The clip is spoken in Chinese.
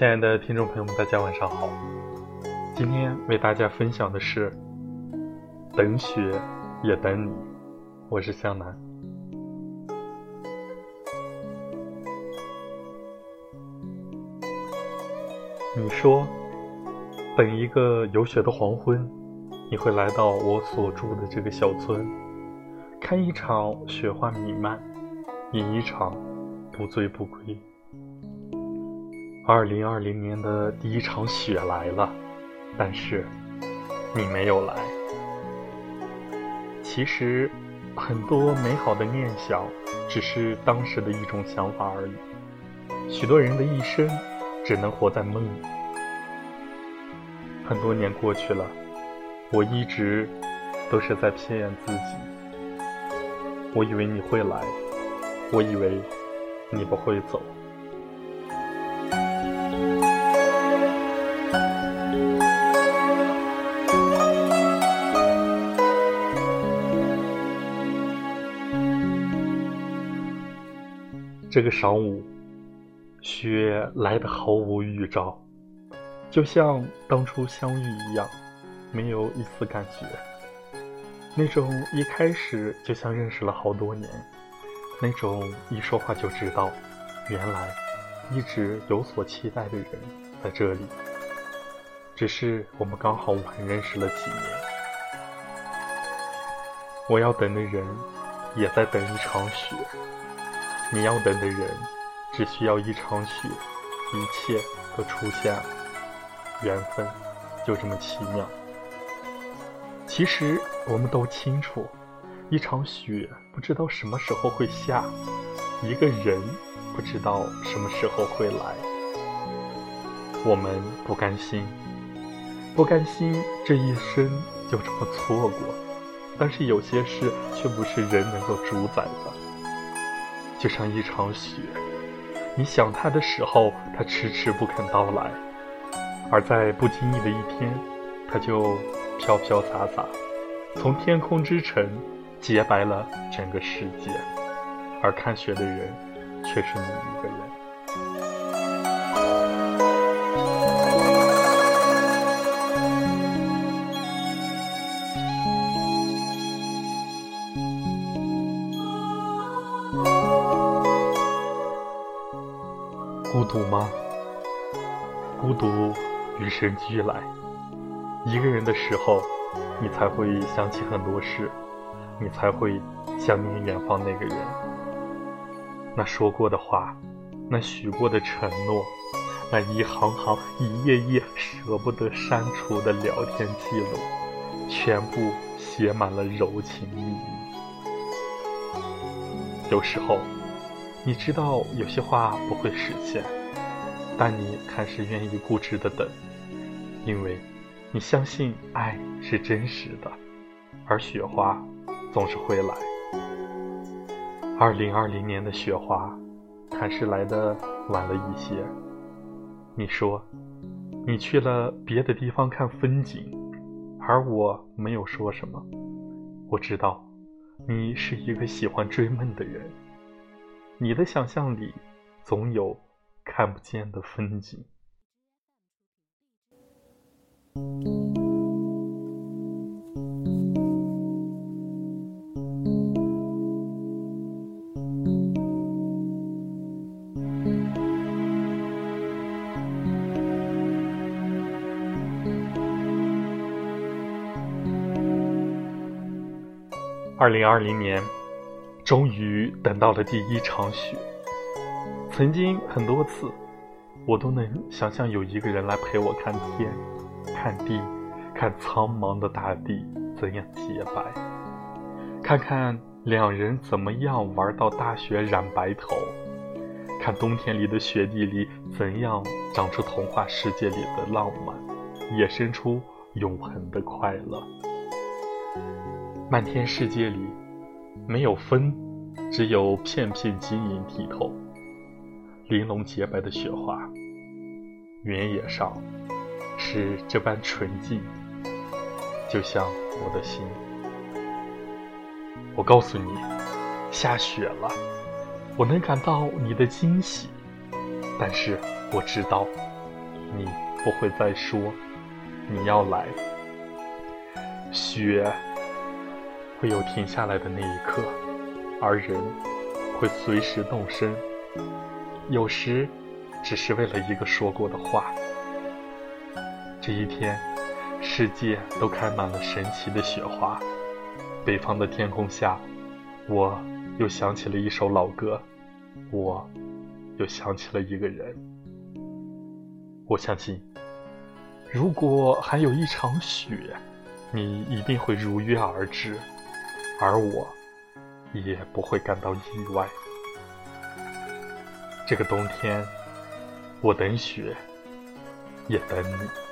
亲爱的听众朋友们，大家晚上好。今天为大家分享的是《等雪也等你》，我是向南。你说，等一个有雪的黄昏，你会来到我所住的这个小村，看一场雪花弥漫，饮一场不醉不归。二零二零年的第一场雪来了，但是你没有来。其实，很多美好的念想只是当时的一种想法而已。许多人的一生只能活在梦里。很多年过去了，我一直都是在骗自己。我以为你会来，我以为你不会走。这个晌午，雪来得毫无预兆，就像当初相遇一样，没有一丝感觉。那种一开始就像认识了好多年，那种一说话就知道，原来一直有所期待的人在这里，只是我们刚好晚认识了几年。我要等的人，也在等一场雪。你要等的人，只需要一场雪，一切都出现了，缘分就这么奇妙。其实我们都清楚，一场雪不知道什么时候会下，一个人不知道什么时候会来。我们不甘心，不甘心这一生就这么错过，但是有些事却不是人能够主宰的。就像一场雪，你想它的时候，它迟迟不肯到来；而在不经意的一天，它就飘飘洒洒，从天空之城洁白了整个世界。而看雪的人，却是你一个人。孤独吗？孤独与生俱来。一个人的时候，你才会想起很多事，你才会想念远方那个人。那说过的话，那许过的承诺，那一行行、一页页舍不得删除的聊天记录，全部写满了柔情蜜意。有时候。你知道有些话不会实现，但你还是愿意固执的等，因为你相信爱是真实的，而雪花总是会来。二零二零年的雪花，还是来的晚了一些。你说，你去了别的地方看风景，而我没有说什么。我知道，你是一个喜欢追梦的人。你的想象里，总有看不见的风景。二零二零年。终于等到了第一场雪。曾经很多次，我都能想象有一个人来陪我看天、看地、看苍茫的大地怎样洁白，看看两人怎么样玩到大雪染白头，看冬天里的雪地里怎样长出童话世界里的浪漫，衍生出永恒的快乐。漫天世界里。没有风，只有片片晶莹剔透、玲珑洁白的雪花。原野上是这般纯净，就像我的心。我告诉你，下雪了，我能感到你的惊喜，但是我知道，你不会再说你要来。雪会有停下来的那一刻，而人会随时动身。有时只是为了一个说过的话。这一天，世界都开满了神奇的雪花。北方的天空下，我又想起了一首老歌，我又想起了一个人。我相信，如果还有一场雪，你一定会如约而至，而我也不会感到意外。这个冬天，我等雪，也等你。